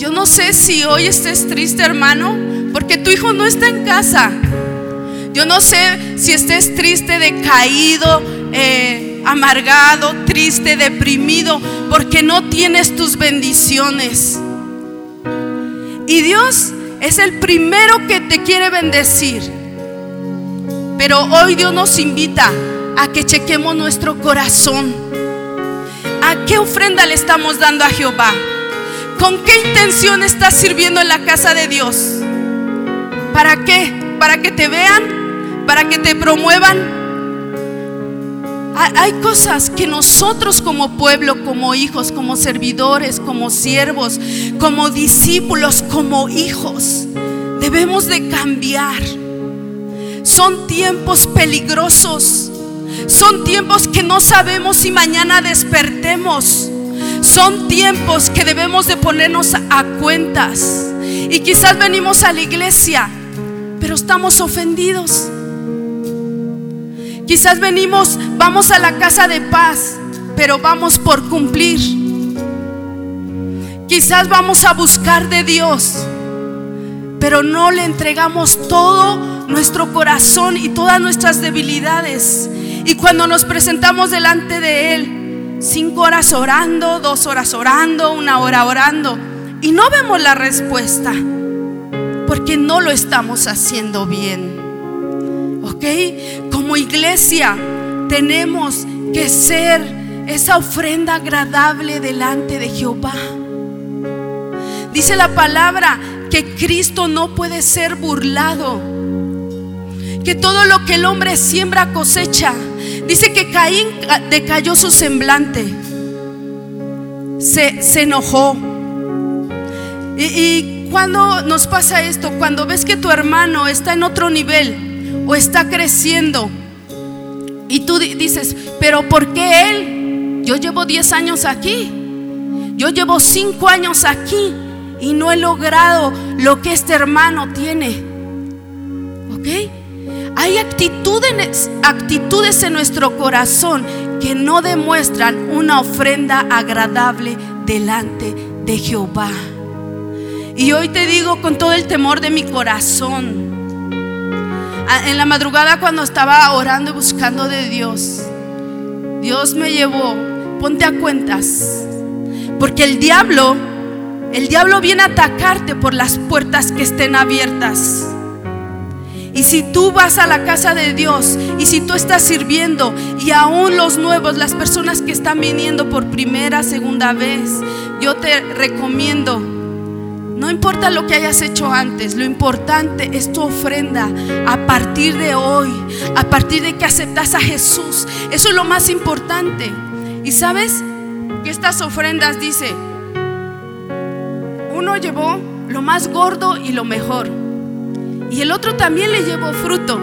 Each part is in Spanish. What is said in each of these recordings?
Yo no sé si hoy estés triste, hermano, porque tu hijo no está en casa. Yo no sé si estés triste, decaído, eh, amargado, triste, deprimido, porque no tienes tus bendiciones. Y Dios es el primero que te quiere bendecir. Pero hoy Dios nos invita a que chequemos nuestro corazón. ¿A qué ofrenda le estamos dando a Jehová? ¿Con qué intención estás sirviendo en la casa de Dios? ¿Para qué? ¿Para que te vean? ¿Para que te promuevan? Hay cosas que nosotros como pueblo, como hijos, como servidores, como siervos, como discípulos, como hijos, debemos de cambiar. Son tiempos peligrosos. Son tiempos que no sabemos si mañana despertemos. Son tiempos que debemos de ponernos a cuentas. Y quizás venimos a la iglesia, pero estamos ofendidos. Quizás venimos, vamos a la casa de paz, pero vamos por cumplir. Quizás vamos a buscar de Dios, pero no le entregamos todo nuestro corazón y todas nuestras debilidades. Y cuando nos presentamos delante de Él, cinco horas orando, dos horas orando, una hora orando. Y no vemos la respuesta. Porque no lo estamos haciendo bien. ¿Ok? Como iglesia tenemos que ser esa ofrenda agradable delante de Jehová. Dice la palabra que Cristo no puede ser burlado. Que todo lo que el hombre siembra cosecha. Dice que Caín decayó su semblante, se, enojó. Y, y cuando nos pasa esto, cuando ves que tu hermano está en otro nivel o está creciendo y tú dices, pero ¿por qué él? Yo llevo 10 años aquí, yo llevo 5 años aquí y no he logrado lo que este hermano tiene. ¿Ok? Hay actitudes, actitudes en nuestro corazón que no demuestran una ofrenda agradable delante de Jehová. Y hoy te digo con todo el temor de mi corazón, en la madrugada cuando estaba orando y buscando de Dios, Dios me llevó, ponte a cuentas, porque el diablo, el diablo viene a atacarte por las puertas que estén abiertas. Y si tú vas a la casa de Dios y si tú estás sirviendo y aún los nuevos, las personas que están viniendo por primera, segunda vez, yo te recomiendo, no importa lo que hayas hecho antes, lo importante es tu ofrenda a partir de hoy, a partir de que aceptas a Jesús. Eso es lo más importante. Y sabes que estas ofrendas dice, uno llevó lo más gordo y lo mejor. Y el otro también le llevó fruto.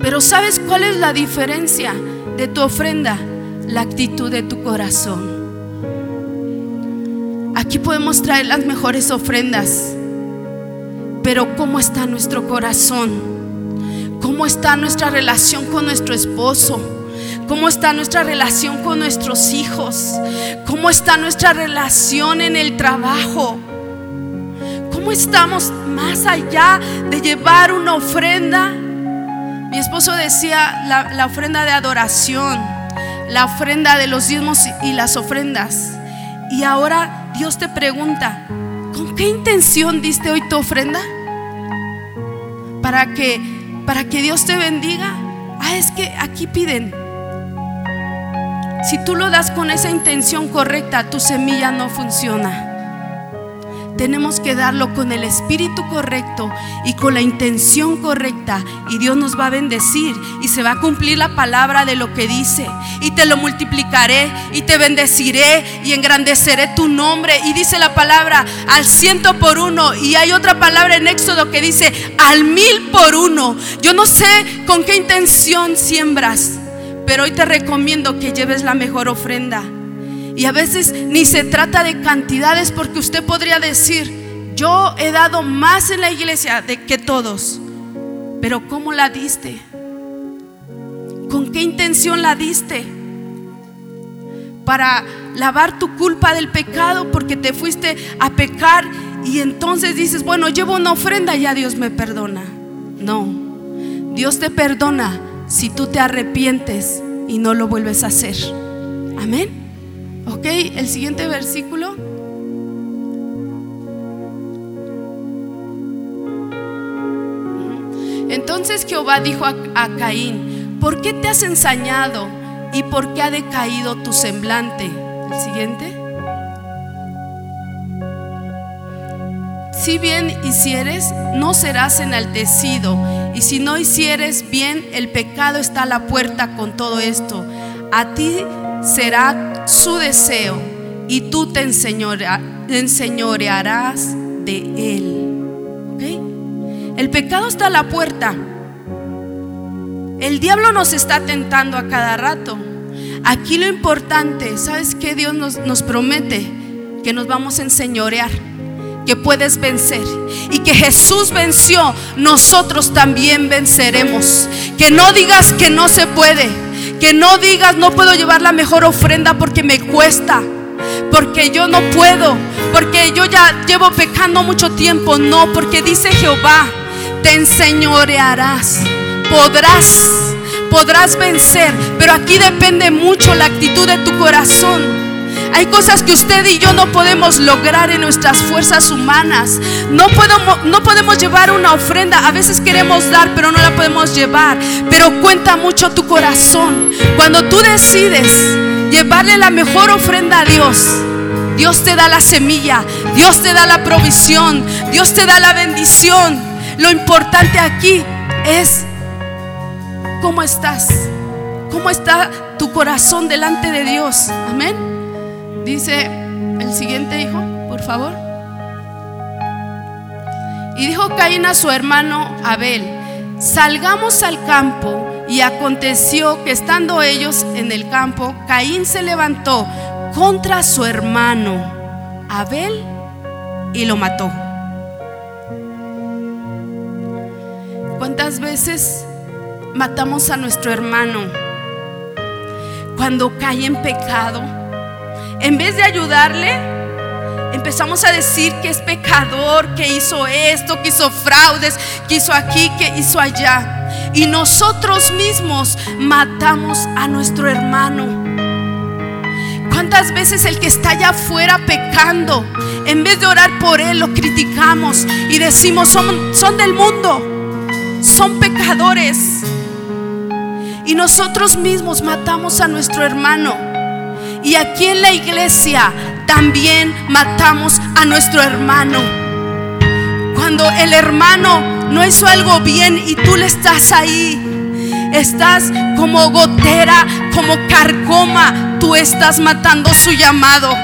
Pero ¿sabes cuál es la diferencia de tu ofrenda? La actitud de tu corazón. Aquí podemos traer las mejores ofrendas. Pero ¿cómo está nuestro corazón? ¿Cómo está nuestra relación con nuestro esposo? ¿Cómo está nuestra relación con nuestros hijos? ¿Cómo está nuestra relación en el trabajo? ¿Cómo estamos más allá de llevar una ofrenda? Mi esposo decía la, ofrenda de adoración, la ofrenda de los diezmos y las ofrendas. Y ahora Dios te pregunta, ¿con qué intención diste hoy tu ofrenda? Para que, para que Dios te bendiga. Ah, es que aquí piden. Si tú lo das con esa intención correcta, tu semilla no funciona tenemos que darlo con el espíritu correcto y con la intención correcta. Y Dios nos va a bendecir y se va a cumplir la palabra de lo que dice. Y te lo multiplicaré y te bendeciré y engrandeceré tu nombre. Y dice la palabra al ciento por uno. Y hay otra palabra en Éxodo que dice al mil por uno. Yo no sé con qué intención siembras pero hoy te recomiendo que lleves la mejor ofrenda y a veces ni se trata de cantidades porque usted podría decir, yo he dado más en la iglesia de que todos. Pero ¿cómo la diste? ¿Con qué intención la diste? Para lavar tu culpa del pecado porque te fuiste a pecar y entonces dices, bueno, llevo una ofrenda ya Dios me perdona. No, Dios te perdona si tú te arrepientes y no lo vuelves a hacer. Amén. Ok, el siguiente versículo. Entonces Jehová dijo a, Caín, ¿por qué te has ensañado y por qué ha decaído tu semblante? El siguiente. Si bien hicieres, no serás enaltecido. Y si no hicieres bien, el pecado está a la puerta con todo esto. A ti será su deseo y tú te enseñorearás de él. El pecado está a la puerta. El diablo nos está tentando a cada rato. Aquí lo importante, ¿sabes qué Dios nos, nos promete? Que nos vamos a enseñorear que puedes vencer y que Jesús venció, nosotros también venceremos. Que no digas que no se puede, que no digas no puedo llevar la mejor ofrenda porque me cuesta, porque yo no puedo, porque yo ya llevo pecando mucho tiempo. No, porque dice Jehová, te enseñorearás, podrás, podrás vencer, pero aquí depende mucho la actitud de tu corazón. Hay cosas que usted y yo no podemos lograr en nuestras fuerzas humanas. No podemos, llevar una ofrenda. A veces queremos dar, pero no la podemos llevar. Pero cuenta mucho tu corazón. Cuando tú decides llevarle la mejor ofrenda a Dios, Dios te da la semilla, Dios te da la provisión, Dios te da la bendición. Lo importante aquí es cómo estás, cómo está tu corazón delante de Dios. Amén. Dice el siguiente hijo, por favor. Y dijo Caín a su hermano Abel, salgamos al campo. Y aconteció que estando ellos en el campo, Caín se levantó contra su hermano Abel y lo mató. ¿Cuántas veces matamos a nuestro hermano cuando cae en pecado? En vez de ayudarle, empezamos a decir que es pecador, que hizo esto, que hizo fraudes, que hizo aquí, que hizo allá. Y nosotros mismos matamos a nuestro hermano. ¿Cuántas veces el que está allá afuera pecando, en vez de orar por él, lo criticamos y decimos, son, son del mundo, son pecadores? Y nosotros mismos matamos a nuestro hermano. Y aquí en la iglesia también matamos a nuestro hermano. Cuando el hermano no hizo algo bien y tú le estás ahí, estás como gotera, como carcoma, tú estás matando su llamado.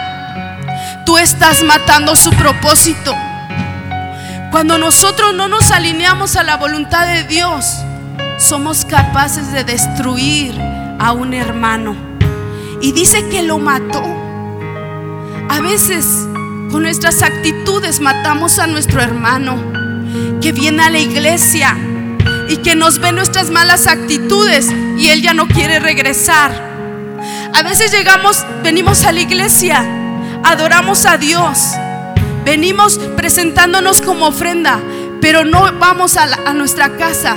Tú estás matando su propósito. Cuando nosotros no nos alineamos a la voluntad de Dios, somos capaces de destruir a un hermano y dice que lo mató. A veces con nuestras actitudes matamos a nuestro hermano que viene a la iglesia y que nos ve nuestras malas actitudes y él ya no quiere regresar. A veces llegamos, venimos a la iglesia, adoramos a Dios, venimos presentándonos como ofrenda, pero no vamos a, a nuestra casa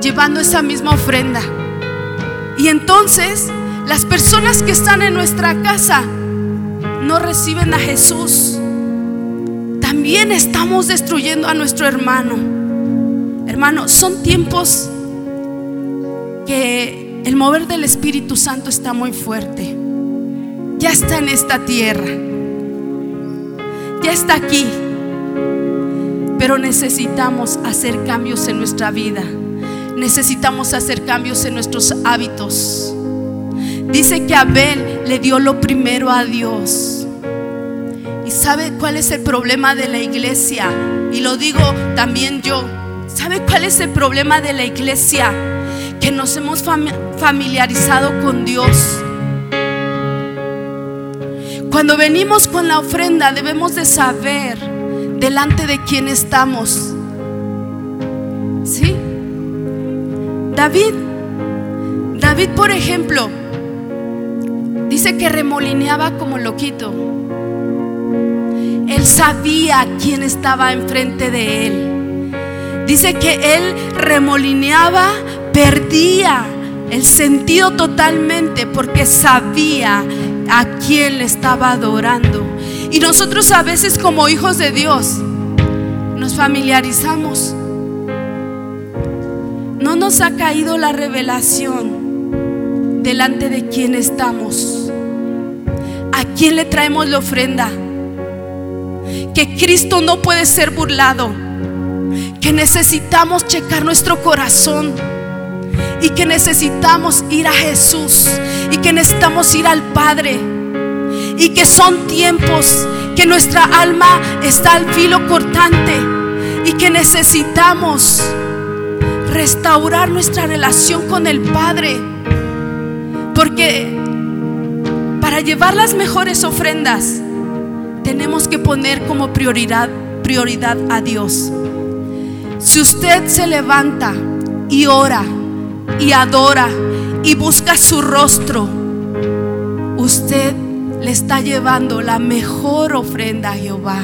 llevando esa misma ofrenda. Y entonces las personas que están en nuestra casa no reciben a Jesús. También estamos destruyendo a nuestro hermano. Hermano, son tiempos que el mover del Espíritu Santo está muy fuerte. Ya está en esta tierra. Ya está aquí. Pero necesitamos hacer cambios en nuestra vida. Necesitamos hacer cambios en nuestros hábitos. Dice que Abel le dio lo primero a Dios. ¿Y sabe cuál es el problema de la iglesia? Y lo digo también yo. ¿Sabe cuál es el problema de la iglesia? Que nos hemos familiarizado con Dios. Cuando venimos con la ofrenda debemos de saber delante de quién estamos. ¿Sí? David, David por ejemplo, Dice que remolineaba como loquito. Él sabía quién estaba enfrente de él. Dice que él remolineaba, perdía el sentido totalmente porque sabía a quién le estaba adorando. Y nosotros a veces como hijos de Dios nos familiarizamos. No nos ha caído la revelación delante de quién estamos. ¿A quién le traemos la ofrenda? Que Cristo no puede ser burlado. Que necesitamos checar nuestro corazón y que necesitamos ir a Jesús y que necesitamos ir al Padre y que son tiempos que nuestra alma está al filo cortante y que necesitamos restaurar nuestra relación con el Padre porque para llevar las mejores ofrendas tenemos que poner como prioridad prioridad a Dios. Si usted se levanta y ora y adora y busca su rostro, usted le está llevando la mejor ofrenda a Jehová.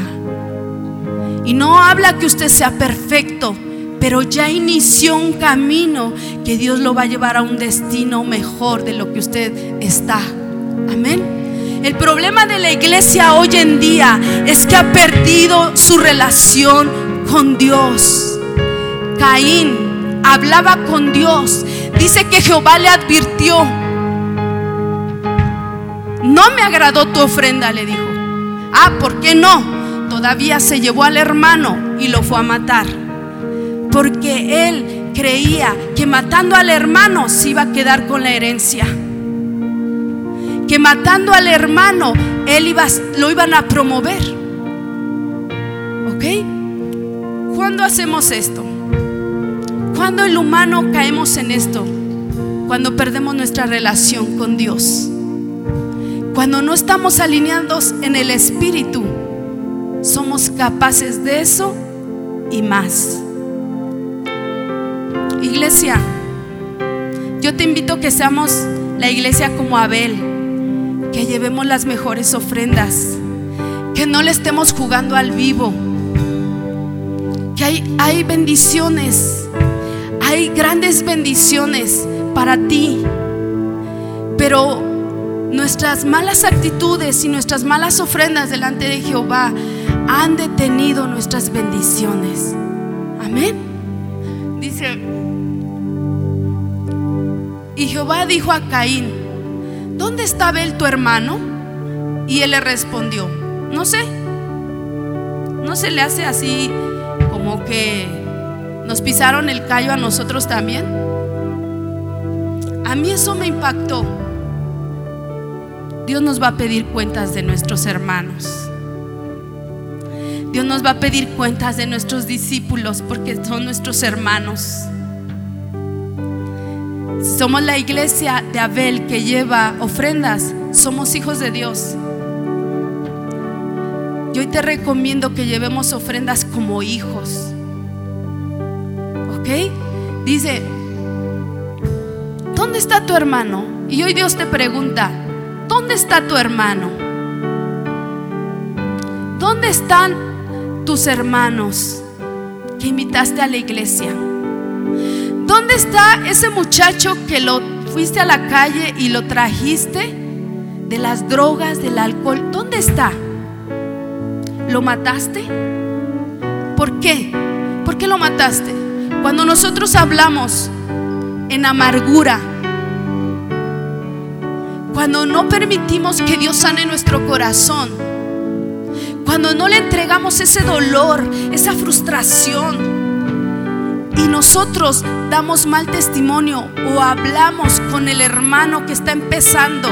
Y no habla que usted sea perfecto, pero ya inició un camino que Dios lo va a llevar a un destino mejor de lo que usted está. Amén. El problema de la iglesia hoy en día es que ha perdido su relación con Dios. Caín hablaba con Dios Dice que Jehová le advirtió. No me agradó tu ofrenda, le dijo. Ah, ¿por qué no? Todavía se llevó al hermano y lo fue a matar. Porque él creía que matando al hermano se iba a quedar con la herencia. Que matando al hermano él iba, lo iban a promover. ¿Ok? ¿Cuándo hacemos esto? Cuando el humano caemos en esto? Cuando perdemos nuestra relación con Dios. Cuando no estamos alineados en el Espíritu, somos capaces de eso y más. Iglesia, yo te invito a que seamos la iglesia como Abel, que llevemos las mejores ofrendas, que no le estemos jugando al vivo, que hay, hay bendiciones hay grandes bendiciones para ti, pero nuestras malas actitudes y nuestras malas ofrendas delante de Jehová han detenido nuestras bendiciones. Amén. Dice, y Jehová dijo a Caín, ¿dónde está Abel tu hermano? Y él le respondió, no sé. No se le hace así como que nos pisaron el callo a nosotros también. A mí eso me impactó. Dios nos va a pedir cuentas de nuestros hermanos. Dios nos va a pedir cuentas de nuestros discípulos porque son nuestros hermanos. Somos la iglesia de Abel que lleva ofrendas, somos hijos de Dios. Yo hoy te recomiendo que llevemos ofrendas como hijos. Dice, ¿dónde está tu hermano? Y hoy Dios te pregunta, ¿dónde está tu hermano? ¿Dónde están tus hermanos que invitaste a la iglesia? ¿Dónde está ese muchacho que lo fuiste a la calle y lo trajiste de las drogas, del alcohol? ¿Dónde está? ¿Lo mataste? ¿Por qué? ¿Por qué lo mataste? Cuando nosotros hablamos en amargura, cuando no permitimos que Dios sane nuestro corazón, cuando no le entregamos ese dolor, esa frustración, y nosotros damos mal testimonio o hablamos con el hermano que está empezando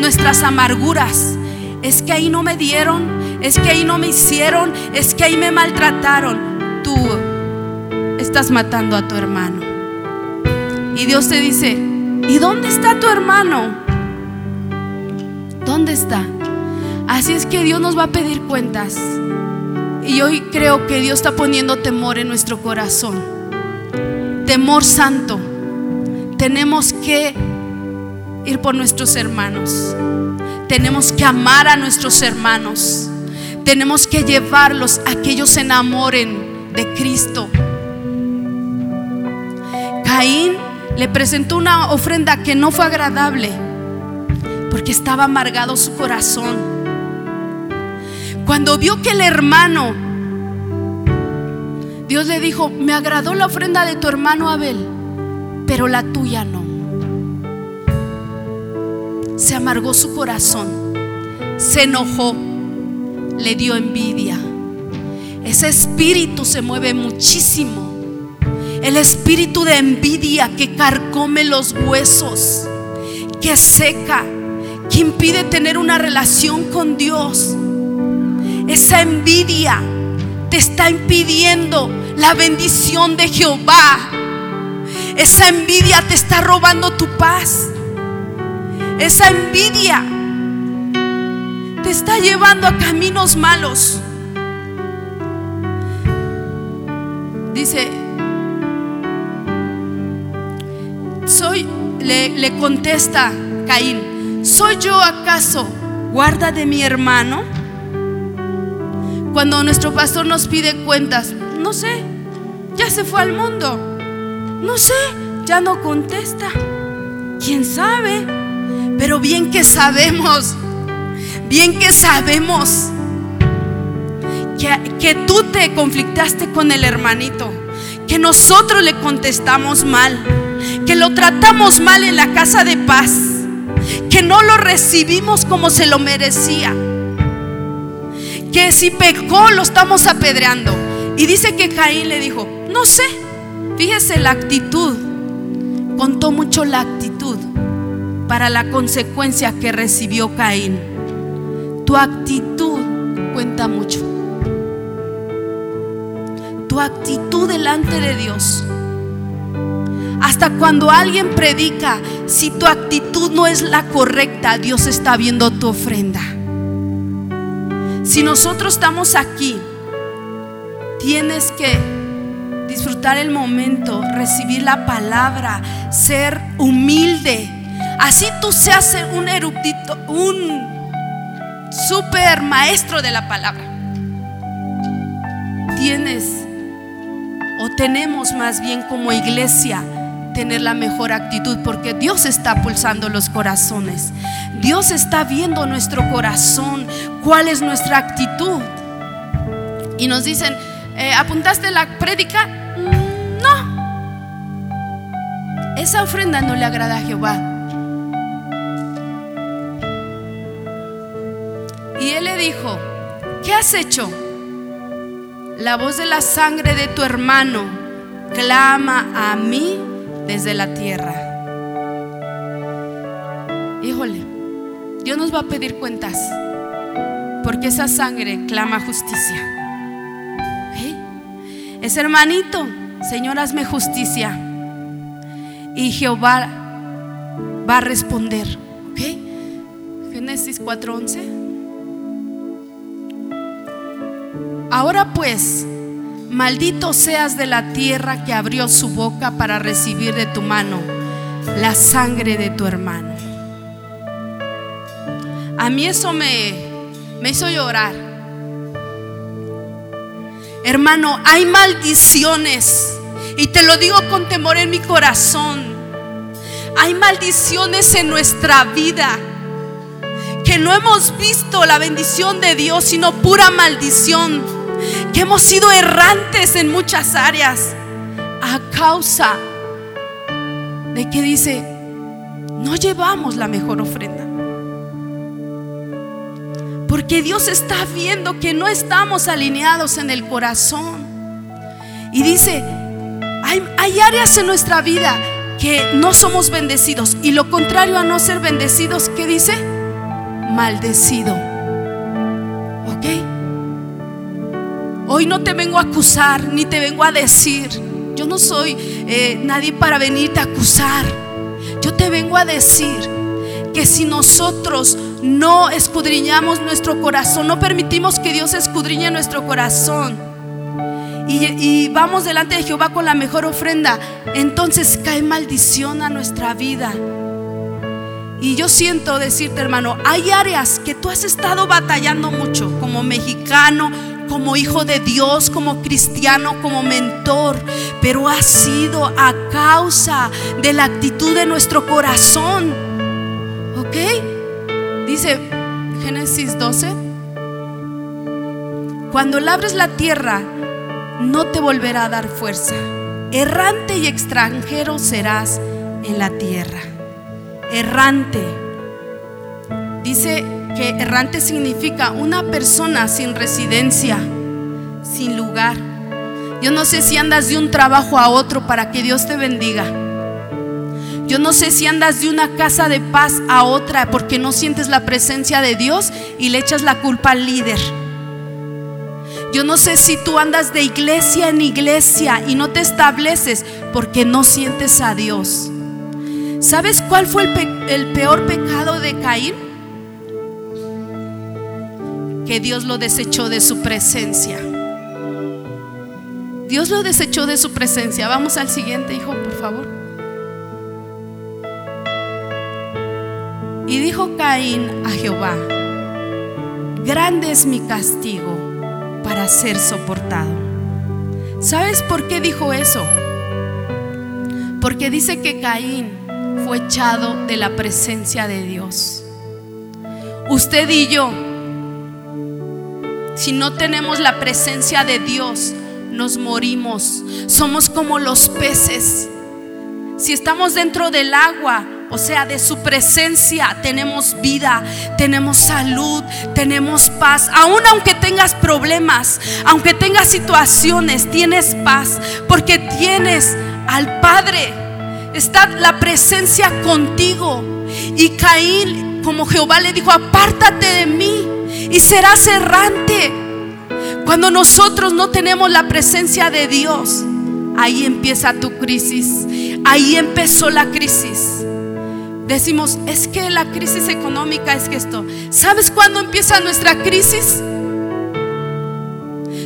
nuestras amarguras, es que ahí no me dieron, es que ahí no me hicieron, es que ahí me maltrataron. Tú estás matando a tu hermano. Y Dios te dice, ¿y dónde está tu hermano? ¿Dónde está? Así es que Dios nos va a pedir cuentas. Y hoy creo que Dios está poniendo temor en nuestro corazón. Temor santo. Tenemos que ir por nuestros hermanos. Tenemos que amar a nuestros hermanos. Tenemos que llevarlos a que ellos se enamoren de Cristo. Caín le presentó una ofrenda que no fue agradable porque estaba amargado su corazón. Cuando vio que el hermano, Dios le dijo, me agradó la ofrenda de tu hermano Abel, pero la tuya no. Se amargó su corazón, se enojó, le dio envidia. Ese espíritu se mueve muchísimo. El espíritu de envidia que carcome los huesos, que seca, que impide tener una relación con Dios. Esa envidia te está impidiendo la bendición de Jehová. Esa envidia te está robando tu paz. Esa envidia te está llevando a caminos malos. Dice, soy, le, le contesta Caín, ¿Soy yo acaso guarda de mi hermano? Cuando nuestro pastor nos pide cuentas, no sé, ya se fue al mundo. No sé, ya no contesta. ¿Quién sabe? Pero bien que sabemos, bien que sabemos que, que tú te conflictaste con el hermanito, que nosotros le contestamos mal, que lo tratamos mal en la casa de paz que no lo recibimos como se lo merecía. Que si pecó lo estamos apedreando. Y dice que Caín le dijo, no sé, fíjese la actitud. Contó mucho la actitud para la consecuencia que recibió Caín. Tu actitud cuenta mucho. Tu actitud delante de Dios hasta cuando alguien predica, si tu actitud no es la correcta, Dios está viendo tu ofrenda. Si nosotros estamos aquí, tienes que disfrutar el momento, recibir la palabra, ser humilde. Así tú seas un erudito, un super maestro de la palabra. Tienes o tenemos más bien como iglesia tener la mejor actitud porque Dios está pulsando los corazones. Dios está viendo nuestro corazón, cuál es nuestra actitud. Y nos dicen, eh, ¿apuntaste la prédica? Mm, no. Esa ofrenda no le agrada a Jehová. Y él le dijo, ¿qué has hecho? La voz de la sangre de tu hermano clama a mí desde la tierra. Híjole, Dios nos va a pedir cuentas porque esa sangre clama justicia. Ese hermanito, Señor, hazme justicia. Y Jehová va a responder. Génesis 4:11. Ahora pues, Maldito seas de la tierra que abrió su boca para recibir de tu mano la sangre de tu hermano. A mí eso me, me hizo llorar. Hermano, hay maldiciones. Y te lo digo con temor en mi corazón. Hay maldiciones en nuestra vida. Que no hemos visto la bendición de Dios, sino pura maldición que hemos sido errantes en muchas áreas a causa de que dice, no llevamos la mejor ofrenda. Porque Dios está viendo que no estamos alineados en el corazón. Y dice, hay, áreas en nuestra vida que no somos bendecidos. Y lo contrario a no ser bendecidos, ¿qué dice? Maldecido. Hoy no te vengo a acusar ni te vengo a decir. Yo no soy eh, nadie para venirte a acusar. Yo te vengo a decir que si nosotros no escudriñamos nuestro corazón, no permitimos que Dios escudriñe nuestro corazón y, vamos delante de Jehová con la mejor ofrenda, entonces cae maldición a nuestra vida. Y yo siento decirte, hermano, hay áreas que tú has estado batallando mucho como mexicano, como hijo de Dios, como cristiano, como mentor, pero ha sido a causa de la actitud de nuestro corazón. ¿Ok? Dice Génesis 12. Cuando labres la tierra, no te volverá a dar fuerza. Errante y extranjero serás en la tierra. Errante. Dice que errante significa una persona sin residencia, sin lugar. Yo no sé si andas de un trabajo a otro para que Dios te bendiga. Yo no sé si andas de una casa de paz a otra porque no sientes la presencia de Dios y le echas la culpa al líder. Yo no sé si tú andas de iglesia en iglesia y no te estableces porque no sientes a Dios. ¿Sabes cuál fue el, peor pecado de Caín? que Dios lo desechó de su presencia. Dios lo desechó de su presencia. Vamos al siguiente, hijo, por favor. Y dijo Caín a Jehová, grande es mi castigo para ser soportado. ¿Sabes por qué dijo eso? Porque dice que Caín fue echado de la presencia de Dios. Usted y yo si no tenemos la presencia de Dios, nos morimos. Somos como los peces. Si estamos dentro del agua, o sea, de su presencia, tenemos vida, tenemos salud, tenemos paz. Aún aunque tengas problemas, aunque tengas situaciones, tienes paz, porque tienes al Padre. Está la presencia contigo. Y Caín, como Jehová le dijo, apártate de mí y serás errante. Cuando nosotros no tenemos la presencia de Dios, ahí empieza tu crisis. Ahí empezó la crisis. Decimos, es que la crisis económica es que esto. ¿Sabes cuándo empieza nuestra crisis?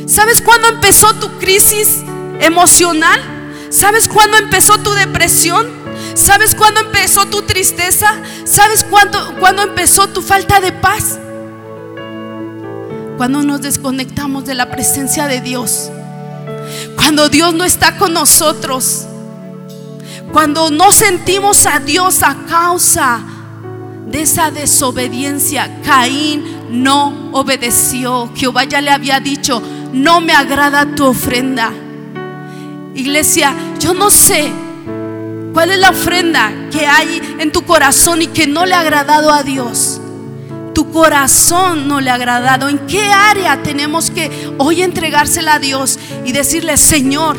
¿Sabes cuándo empezó tu crisis emocional? ¿Sabes cuándo empezó tu depresión? ¿Sabes cuándo empezó tu tristeza? ¿Sabes cuándo, cuándo empezó tu falta de paz? cuando nos desconectamos de la presencia de Dios, cuando Dios no está con nosotros, cuando no sentimos a Dios a causa de esa desobediencia, Caín no obedeció. Jehová ya le había dicho, no me agrada tu ofrenda. Iglesia, yo no sé cuál es la ofrenda que hay en tu corazón y que no le ha agradado a Dios tu corazón no le ha agradado, en qué área tenemos que hoy entregársela a Dios y decirle, Señor,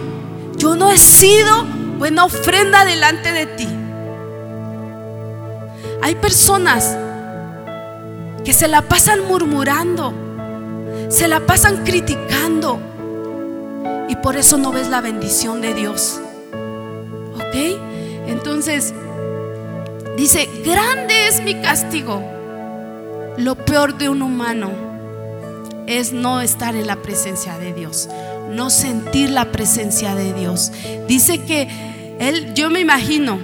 yo no he sido buena ofrenda delante de ti. Hay personas que se la pasan murmurando, se la pasan criticando y por eso no ves la bendición de Dios. ¿Ok? Entonces, dice, grande es mi castigo lo peor de un humano es no estar en la presencia de Dios, no sentir la presencia de Dios. Dice que él, yo me imagino,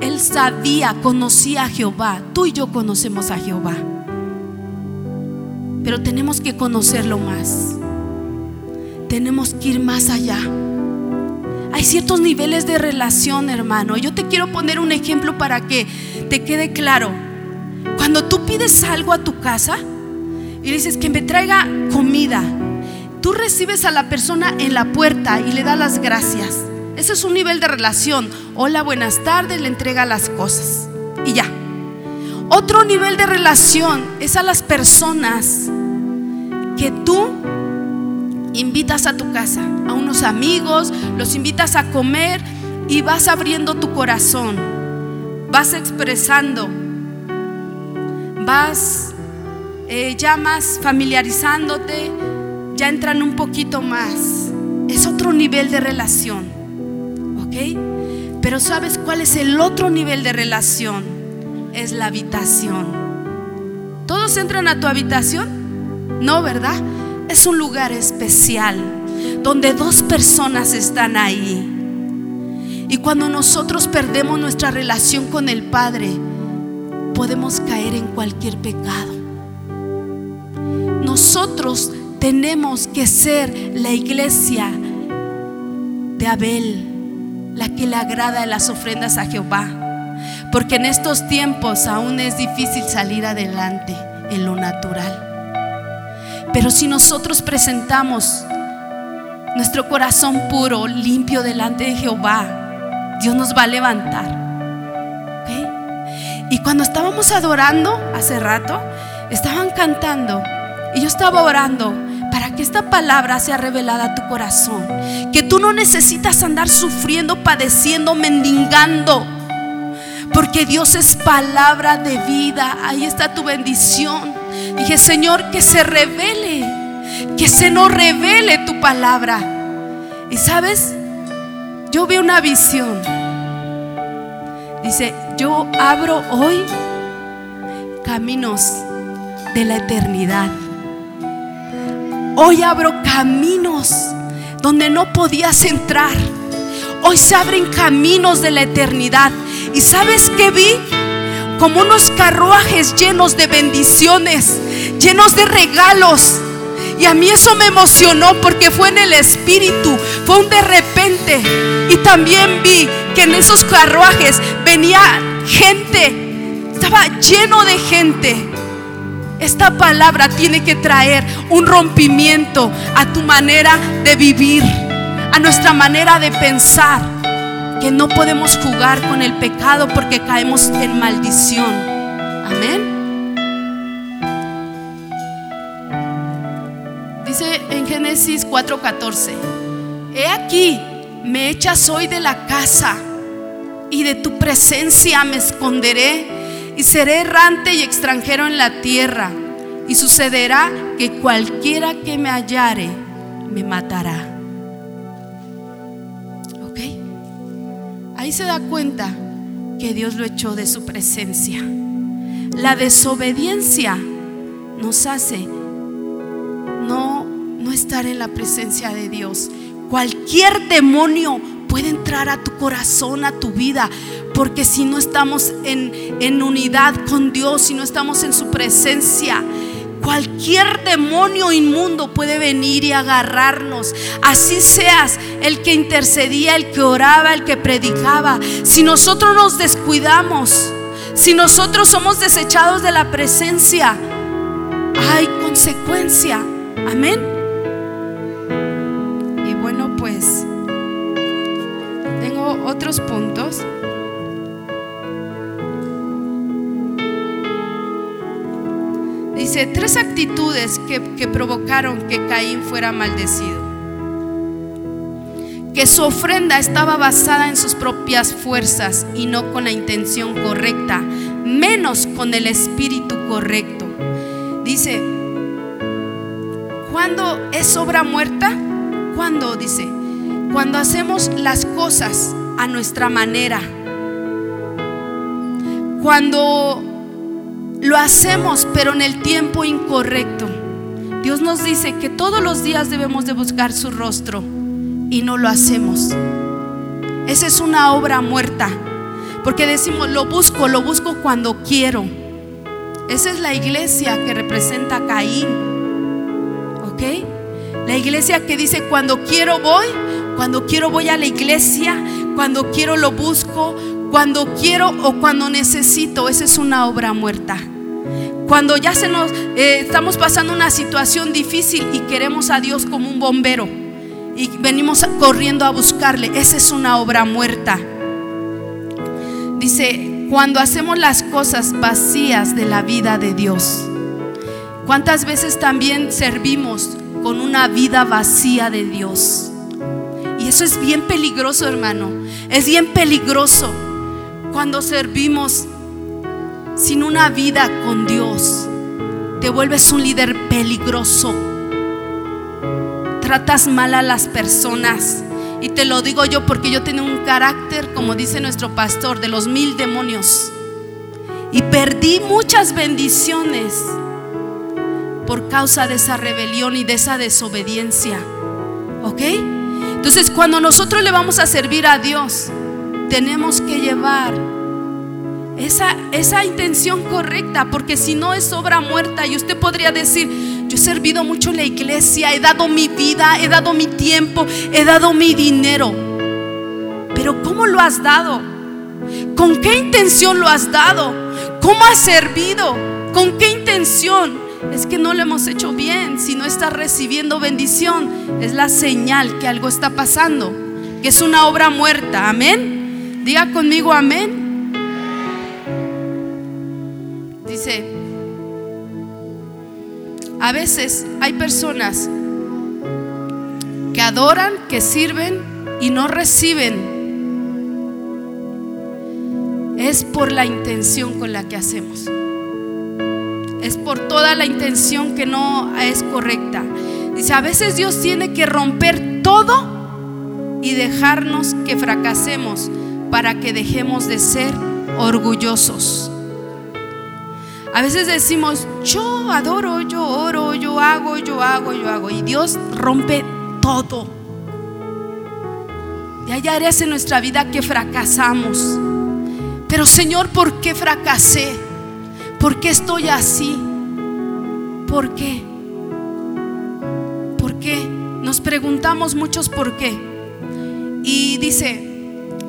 él sabía, conocía a Jehová. Tú y yo conocemos a Jehová. Pero tenemos que conocerlo más. Tenemos que ir más allá. Hay ciertos niveles de relación, hermano. Yo te quiero poner un ejemplo para que te quede claro. Cuando tú pides algo a tu casa y dices que me traiga comida, tú recibes a la persona en la puerta y le das las gracias. Ese es un nivel de relación. Hola, buenas tardes, le entrega las cosas y ya. Otro nivel de relación es a las personas que tú invitas a tu casa, a unos amigos, los invitas a comer y vas abriendo tu corazón, vas expresando vas eh, ya más familiarizándote, ya entran un poquito más. Es otro nivel de relación, ¿ok? Pero ¿sabes cuál es el otro nivel de relación? Es la habitación. ¿Todos entran a tu habitación? No, ¿verdad? Es un lugar especial donde dos personas están ahí. Y cuando nosotros perdemos nuestra relación con el Padre, podemos caer en cualquier pecado. Nosotros tenemos que ser la iglesia de Abel, la que le agrada las ofrendas a Jehová. Porque en estos tiempos aún es difícil salir adelante en lo natural. Pero si nosotros presentamos nuestro corazón puro, limpio delante de Jehová, Dios nos va a levantar. Y cuando estábamos adorando hace rato, estaban cantando y yo estaba orando para que esta palabra sea revelada a tu corazón. Que tú no necesitas andar sufriendo, padeciendo, mendigando. Porque Dios es palabra de vida. Ahí está tu bendición. Dije, Señor, que se revele. Que se nos revele tu palabra. Y sabes, yo vi una visión. Dice, yo abro hoy caminos de la eternidad. Hoy abro caminos donde no podías entrar. Hoy se abren caminos de la eternidad. ¿Y sabes qué vi? Como unos carruajes llenos de bendiciones, llenos de regalos. Y a mí eso me emocionó porque fue en el espíritu, fue un de repente. Y también vi que en esos carruajes venía gente, estaba lleno de gente. Esta palabra tiene que traer un rompimiento a tu manera de vivir, a nuestra manera de pensar, que no podemos jugar con el pecado porque caemos en maldición. Amén. Dice en Génesis 4:14, he aquí, me echas hoy de la casa y de tu presencia me esconderé y seré errante y extranjero en la tierra. Y sucederá que cualquiera que me hallare me matará. ¿Ok? Ahí se da cuenta que Dios lo echó de su presencia. La desobediencia nos hace no, no estar en la presencia de Dios. Cualquier demonio puede entrar a tu corazón, a tu vida. Porque si no estamos en, en unidad con Dios, si no estamos en su presencia, Cualquier demonio inmundo puede venir y agarrarnos. Así seas el que intercedía, el que oraba, el que predicaba. Si nosotros nos descuidamos, si nosotros somos desechados de la presencia, hay consecuencia. Amén. Otros puntos. Dice, tres actitudes que, que, provocaron que Caín fuera maldecido. Que su ofrenda estaba basada en sus propias fuerzas y no con la intención correcta, menos con el espíritu correcto. Dice, ¿cuándo es obra muerta? ¿Cuándo? Dice, cuando hacemos las cosas a nuestra manera. Cuando lo hacemos, pero en el tiempo incorrecto. Dios nos dice que todos los días debemos de buscar su rostro y no lo hacemos. Esa es una obra muerta, porque decimos, lo busco, lo busco cuando quiero. Esa es la iglesia que representa a Caín. ¿Ok? La iglesia que dice, cuando quiero voy, cuando quiero voy a la iglesia, cuando quiero lo busco, cuando quiero o cuando necesito, esa es una obra muerta. Cuando ya se nos eh, estamos pasando una situación difícil y queremos a Dios como un bombero y venimos corriendo a buscarle, esa es una obra muerta. Dice, cuando hacemos las cosas vacías de la vida de Dios. ¿Cuántas veces también servimos con una vida vacía de Dios? Y eso es bien peligroso, hermano. Es bien peligroso cuando servimos sin una vida con Dios. Te vuelves un líder peligroso. Tratas mal a las personas. Y te lo digo yo porque yo tengo un carácter, como dice nuestro pastor, de los mil demonios. Y perdí muchas bendiciones por causa de esa rebelión y de esa desobediencia. ¿Ok? Entonces cuando nosotros le vamos a servir a Dios, tenemos que llevar esa, esa intención correcta, porque si no es obra muerta y usted podría decir, yo he servido mucho en la iglesia, he dado mi vida, he dado mi tiempo, he dado mi dinero. Pero ¿cómo lo has dado? ¿Con qué intención lo has dado? ¿Cómo has servido? ¿Con qué intención? Es que no lo hemos hecho bien. Si no estás recibiendo bendición, es la señal que algo está pasando, que es una obra muerta. Amén. Diga conmigo amén. Dice, a veces hay personas que adoran, que sirven y no reciben. Es por la intención con la que hacemos. Es por toda la intención que no es correcta. Dice, a veces Dios tiene que romper todo y dejarnos que fracasemos para que dejemos de ser orgullosos. A veces decimos, yo adoro, yo oro, yo hago, yo hago, yo hago. Y Dios rompe todo. Y hay áreas en nuestra vida que fracasamos. Pero Señor, ¿por qué fracasé? ¿Por qué estoy así? ¿Por qué? ¿Por qué? Nos preguntamos muchos por qué. Y dice,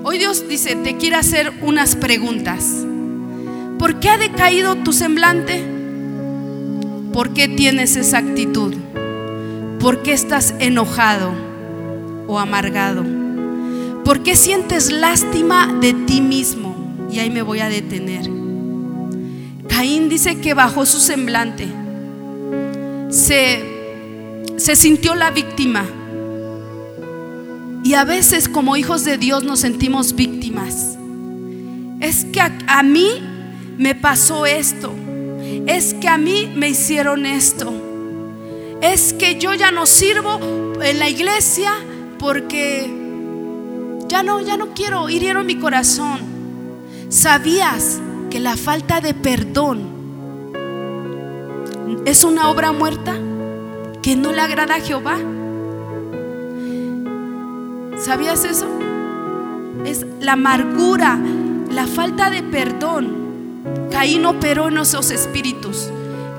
hoy Dios dice, te quiere hacer unas preguntas. ¿Por qué ha decaído tu semblante? ¿Por qué tienes esa actitud? ¿Por qué estás enojado o amargado? ¿Por qué sientes lástima de ti mismo? Y ahí me voy a detener. Caín dice que bajó su semblante. Se, se sintió la víctima. Y a veces como hijos de Dios nos sentimos víctimas. Es que a, a mí me pasó esto. Es que a mí me hicieron esto. Es que yo ya no sirvo en la iglesia porque ya no, ya no quiero, hirieron mi corazón. ¿Sabías que la falta de perdón es una obra muerta que no le agrada a Jehová? ¿Sabías eso? Es la amargura, la falta de perdón Caín operó en esos espíritus,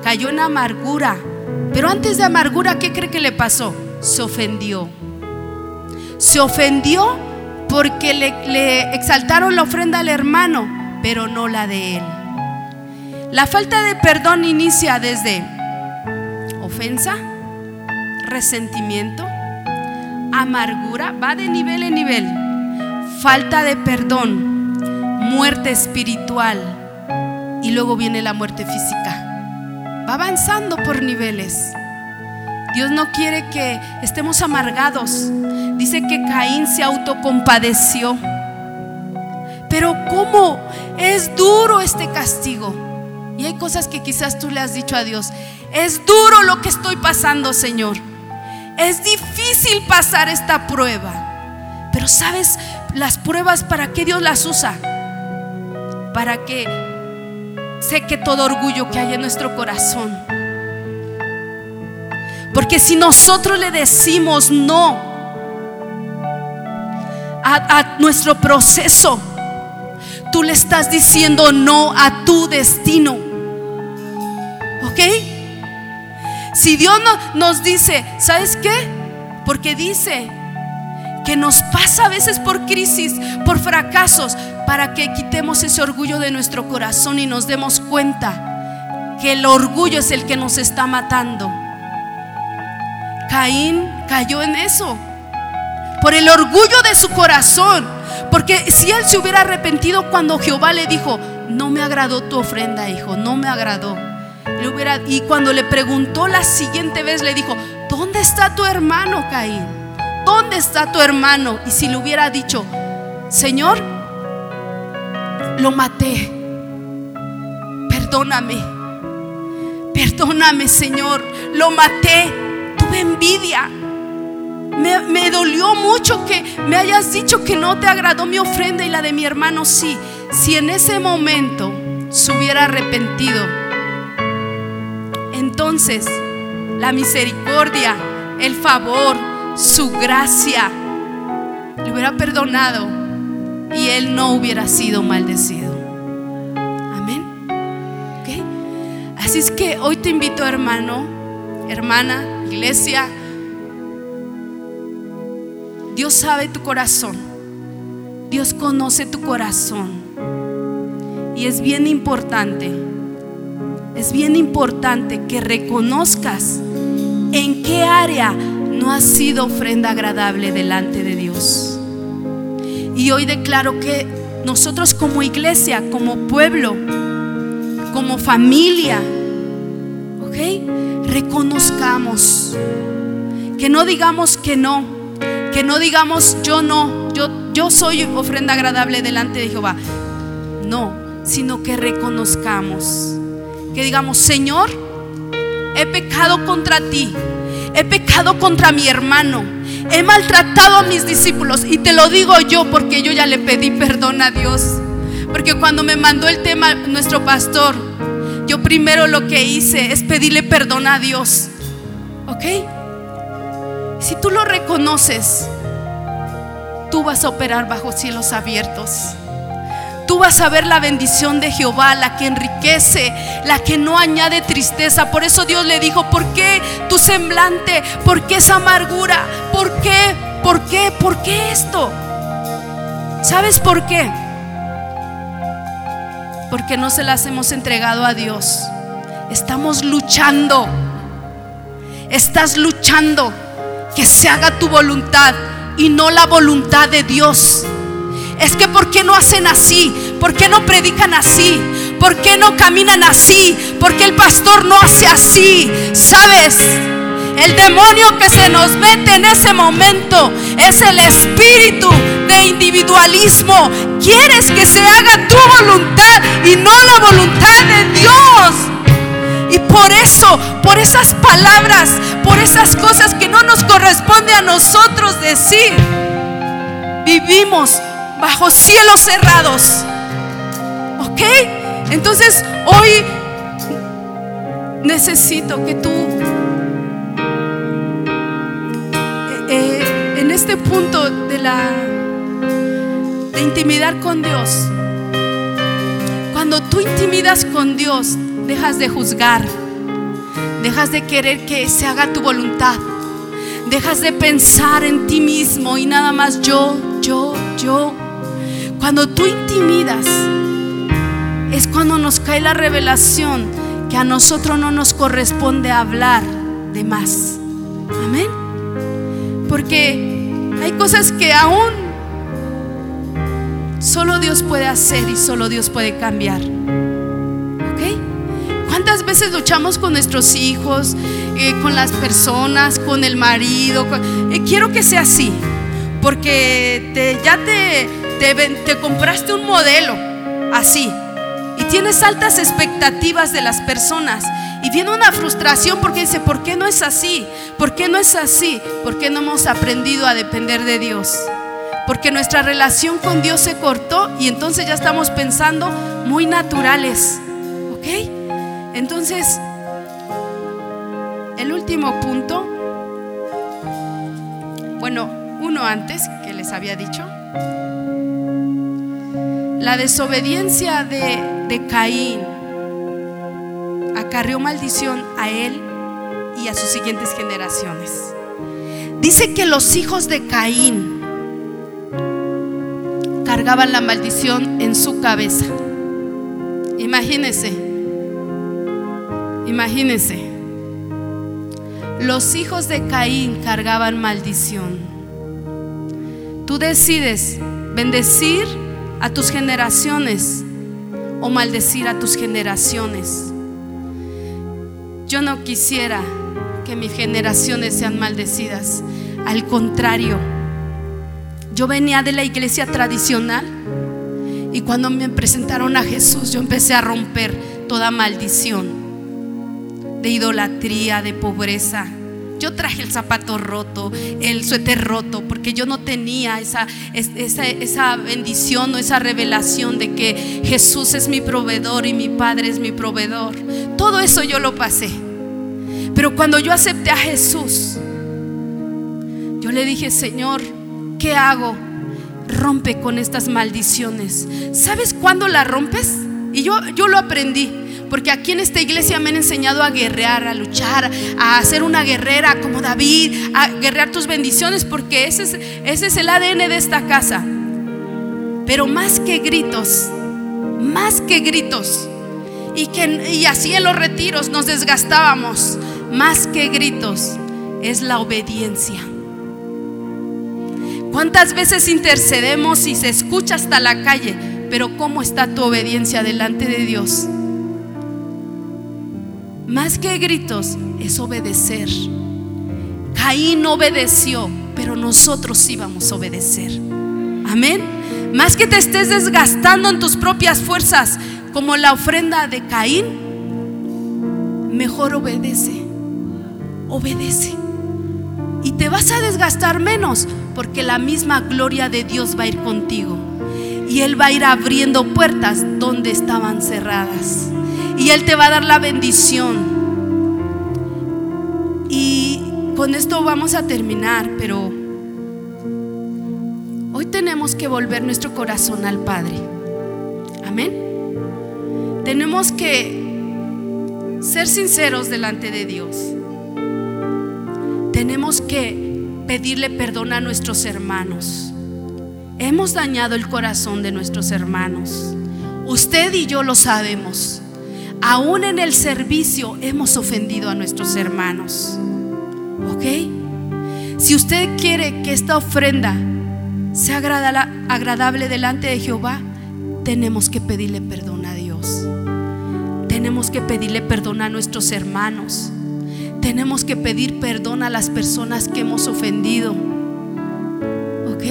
cayó en amargura. Pero antes de amargura, ¿qué cree que le pasó? Se ofendió. Se ofendió porque le, exaltaron la ofrenda al hermano, pero no la de él. La falta de perdón inicia desde ofensa, resentimiento, amargura, va de nivel en nivel. Falta de perdón, muerte espiritual, y luego viene la muerte física. Va avanzando por niveles. Dios no quiere que estemos amargados. Dice que Caín se autocompadeció. Pero ¿cómo? Es duro este castigo. Y hay cosas que quizás tú le has dicho a Dios. Es duro lo que estoy pasando, Señor. Es difícil pasar esta prueba. Pero ¿sabes las pruebas para qué Dios las usa? Para que Sé que todo orgullo que hay en nuestro corazón. Porque si nosotros le decimos no a, nuestro proceso, tú le estás diciendo no a tu destino. ¿Ok? Si Dios nos dice, ¿sabes qué? Porque dice que nos pasa a veces por crisis, por fracasos, para que quitemos ese orgullo de nuestro corazón y nos demos cuenta que el orgullo es el que nos está matando. Caín cayó en eso, por el orgullo de su corazón, porque si él se hubiera arrepentido cuando Jehová le dijo, no me agradó tu ofrenda, hijo, no me agradó. y cuando le preguntó la siguiente vez, le dijo, ¿dónde está tu hermano, Caín? ¿Dónde está tu hermano? Y si le hubiera dicho, Señor, lo maté. Perdóname. Perdóname, Señor. Lo maté. Tuve envidia. Me, dolió mucho que me hayas dicho que no te agradó mi ofrenda y la de mi hermano sí. Si en ese momento se hubiera arrepentido, entonces la misericordia, el favor, su gracia le hubiera perdonado y él no hubiera sido maldecido. Así es que hoy te invito, hermano, hermana, iglesia. Dios sabe tu corazón. Dios conoce tu corazón. Y es bien importante, es bien importante que reconozcas en qué área no has sido ofrenda agradable delante de Dios. Y hoy declaro que nosotros como iglesia, como pueblo, como familia, ¿ok? Reconozcamos. Que no digamos que no, que no digamos yo no, yo, yo soy ofrenda agradable delante de Jehová. No, sino que reconozcamos. Que digamos, Señor, he pecado contra ti, he pecado contra mi hermano, he maltratado a mis discípulos y te lo digo yo porque yo ya le pedí perdón a Dios. Porque cuando me mandó el tema nuestro pastor, yo primero lo que hice es pedirle perdón a Dios. ¿Ok? Si tú lo reconoces, tú vas a operar bajo cielos abiertos. Tú vas a ver la bendición de Jehová, la que enriquece, la que no añade tristeza. Por eso Dios le dijo, ¿por qué tu semblante? ¿Por qué esa amargura? ¿Por qué? ¿Por qué? ¿Por qué esto? ¿Sabes por qué? Porque no se las hemos entregado a Dios. Estamos luchando. Estás luchando que se haga tu voluntad y no la voluntad de Dios. Es que ¿por qué no hacen así? ¿Por qué no predican así? ¿Por qué no caminan así? ¿Por qué el pastor no hace así? ¿Sabes? El demonio que se nos mete en ese momento es el espíritu de individualismo. Quieres que se haga tu voluntad y no la voluntad de Dios. Por eso, por esas palabras, por esas cosas que no nos corresponde a nosotros decir, vivimos bajo cielos cerrados. ¿Ok? Entonces hoy necesito que tú, eh, eh, en este punto de la de intimidar con Dios, cuando tú intimidas con Dios, dejas de juzgar, dejas de querer que se haga tu voluntad, dejas de pensar en ti mismo y nada más yo, yo, yo. Cuando tú intimidas, es cuando nos cae la revelación que a nosotros no nos corresponde hablar de más. Amén. Porque hay cosas que aún solo Dios puede hacer y solo Dios puede cambiar. ¿Cuántas veces luchamos con nuestros hijos, eh, con las personas, con el marido? Eh, quiero que sea así, porque te, ya te te, compraste un modelo así y tienes altas expectativas de las personas y viene una frustración porque dice, ¿por qué no es así? ¿Por qué no es así? ¿Por qué no hemos aprendido a depender de Dios? Porque nuestra relación con Dios se cortó y entonces ya estamos pensando muy naturales. Entonces, el último punto, bueno, uno antes que les había dicho. La desobediencia de, Caín acarreó maldición a él y a sus siguientes generaciones. Dice que los hijos de Caín cargaban la maldición en su cabeza. Imagínense, imagínense. Los hijos de Caín cargaban maldición. Tú decides bendecir a tus generaciones o maldecir a tus generaciones. Yo no quisiera que mis generaciones sean maldecidas. Al contrario, yo venía de la iglesia tradicional y cuando me presentaron a Jesús yo empecé a romper toda maldición de idolatría, de pobreza yo traje el zapato roto, el suéter roto, porque yo no tenía esa, esa, esa bendición o esa revelación de que Jesús es mi proveedor y mi Padre es mi proveedor. Todo eso yo lo pasé. Pero cuando yo acepté a Jesús, yo le dije, Señor, ¿qué hago? Rompe con estas maldiciones. ¿Sabes cuándo la rompes? Y yo, yo lo aprendí. Porque aquí en esta iglesia me han enseñado a guerrear, a luchar, a ser una guerrera como David, a guerrear tus bendiciones, porque ese es, ese es el ADN de esta casa. Pero más que gritos, más que gritos, y, que, y así en los retiros nos desgastábamos, más que gritos, es la obediencia. ¿Cuántas veces intercedemos y se escucha hasta la calle? Pero ¿cómo está tu obediencia delante de Dios? Más que gritos es obedecer. Caín obedeció, pero nosotros íbamos a obedecer. Amén. Más que te estés desgastando en tus propias fuerzas, como la ofrenda de Caín, mejor obedece. Obedece. Y te vas a desgastar menos porque la misma gloria de Dios va a ir contigo. Y Él va a ir abriendo puertas donde estaban cerradas. Y Él te va a dar la bendición. Y con esto vamos a terminar, pero hoy tenemos que volver nuestro corazón al Padre. Amén. Tenemos que ser sinceros delante de Dios. Tenemos que pedirle perdón a nuestros hermanos. Hemos dañado el corazón de nuestros hermanos. Usted y yo lo sabemos. Aún en el servicio hemos ofendido a nuestros hermanos. ¿Ok? Si usted quiere que esta ofrenda sea agradable delante de Jehová, tenemos que pedirle perdón a Dios. Tenemos que pedirle perdón a nuestros hermanos tenemos que pedir perdón a las personas que hemos ofendido. ¿Ok?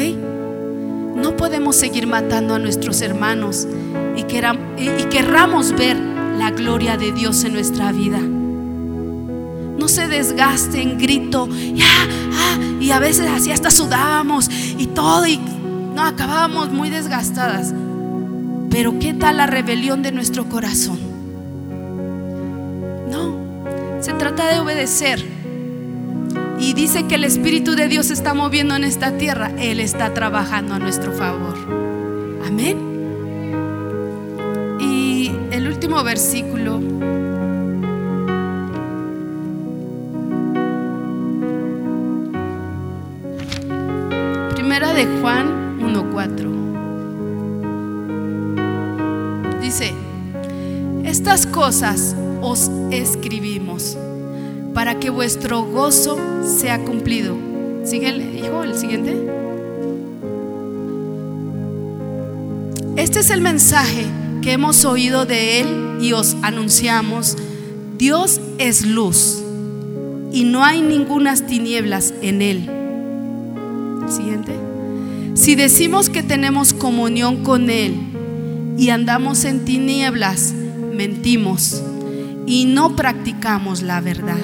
No podemos seguir matando a nuestros hermanos y, querramos ver la gloria de Dios en nuestra vida. No se desgaste en grito, ah, y a veces así hasta sudábamos y todo, y no acabábamos muy desgastadas. Pero ¿qué tal la rebelión de nuestro corazón? Se trata de obedecer. Y dice que el Espíritu de Dios está moviendo en esta tierra. Él está trabajando a nuestro favor. Amén. Último versículo. Primera de Juan 1.4. Dice, estas cosas os escribimos para que vuestro gozo sea cumplido. ¿Sigue el hijo el siguiente? Este es el mensaje que hemos oído de Él y os anunciamos. Dios es luz y no hay ningunas tinieblas en Él. Siguiente. Si decimos que tenemos comunión con Él y andamos en tinieblas, mentimos y no practicamos la verdad.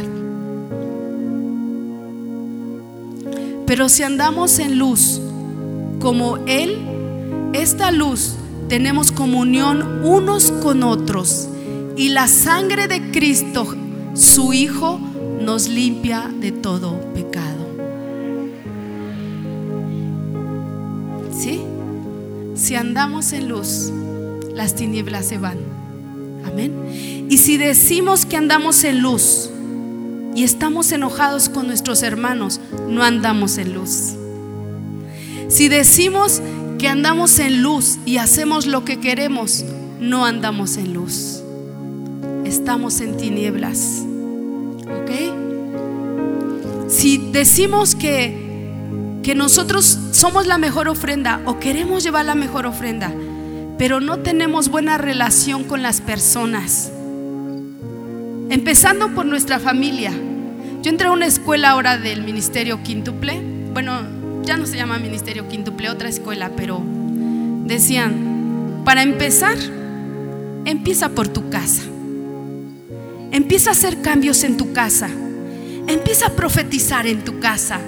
Pero si andamos en luz como Él, esta luz tenemos comunión unos con otros y la sangre de Cristo, su Hijo, nos limpia de todo pecado. ¿Sí? Si andamos en luz, las tinieblas se van. Amén. Y si decimos que andamos en luz y estamos enojados con nuestros hermanos, no andamos en luz. Si decimos que andamos en luz y hacemos lo que queremos, no andamos en luz. Estamos en tinieblas. ¿Ok? Si decimos que, que nosotros somos la mejor ofrenda o queremos llevar la mejor ofrenda, pero no tenemos buena relación con las personas, Empezando por nuestra familia. Yo entré a una escuela ahora del Ministerio Quintuple. Bueno, ya no se llama Ministerio Quintuple, otra escuela, pero decían, para empezar, empieza por tu casa. Empieza a hacer cambios en tu casa. Empieza a profetizar en tu casa.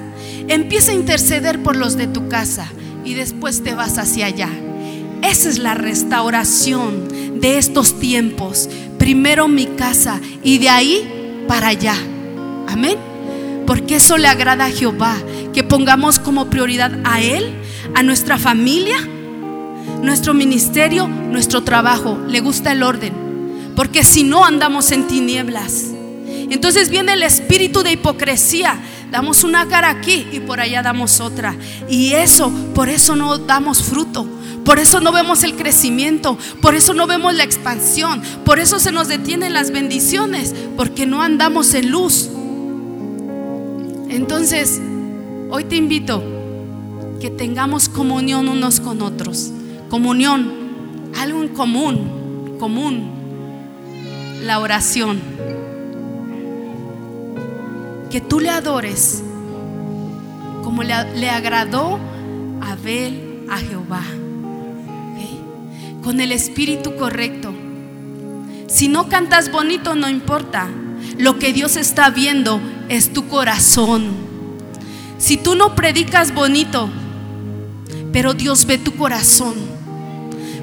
Empieza a interceder por los de tu casa y después te vas hacia allá. Esa es la restauración de estos tiempos primero mi casa y de ahí para allá. Amén. Porque eso le agrada a Jehová, que pongamos como prioridad a Él, a nuestra familia, nuestro ministerio, nuestro trabajo. Le gusta el orden. porque si no andamos en tinieblas. Entonces viene el espíritu de hipocresía. Damos una cara aquí y por allá damos otra. Y eso, por eso no damos fruto. Por eso no vemos el crecimiento, por eso no vemos la expansión, por eso se nos detienen las bendiciones, porque no andamos en luz. Entonces, hoy te invito que tengamos comunión unos con otros. Comunión, algo en común, común, la oración. Que tú le adores como le, agradó a Abel a Jehová con el espíritu correcto. Si no cantas bonito, no importa. Lo que Dios está viendo es tu corazón. Si tú no predicas bonito, pero Dios ve tu corazón.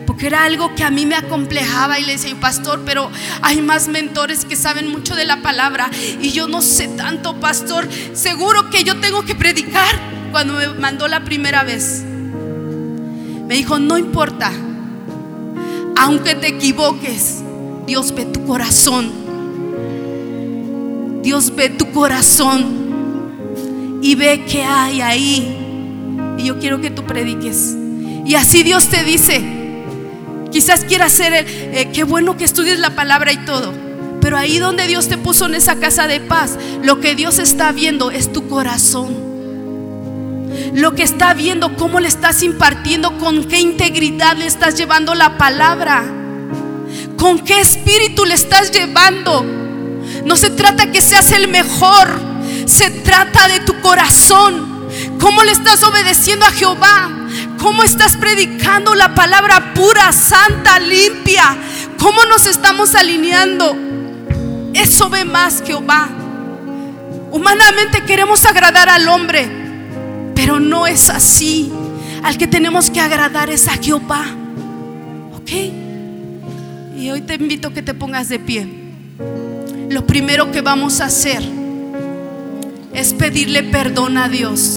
Porque era algo que a mí me acomplejaba y le decía, pastor, pero hay más mentores que saben mucho de la palabra y yo no sé tanto, pastor. Seguro que yo tengo que predicar cuando me mandó la primera vez. Me dijo, no importa, aunque te equivoques, Dios ve tu corazón. Dios ve tu corazón y ve que hay ahí. Y yo quiero que tú prediques. Y así Dios te dice, quizás quieras ser, el, eh, qué bueno que estudies la palabra y todo. Pero ahí donde Dios te puso en esa casa de paz, lo que Dios está viendo es tu corazón lo que está viendo, cómo le estás impartiendo, con qué integridad le estás llevando la palabra, con qué espíritu le estás llevando. No se trata que seas el mejor, se trata de tu corazón. ¿Cómo le estás obedeciendo a Jehová? ¿Cómo estás predicando la palabra pura, santa, limpia? ¿Cómo nos estamos alineando? Eso ve más Jehová. Humanamente queremos agradar al hombre, pero no es así. Al que tenemos que agradar es a Jehová. ¿Ok? Y hoy te invito a que te pongas de pie. Lo primero que vamos a hacer es pedirle perdón a Dios.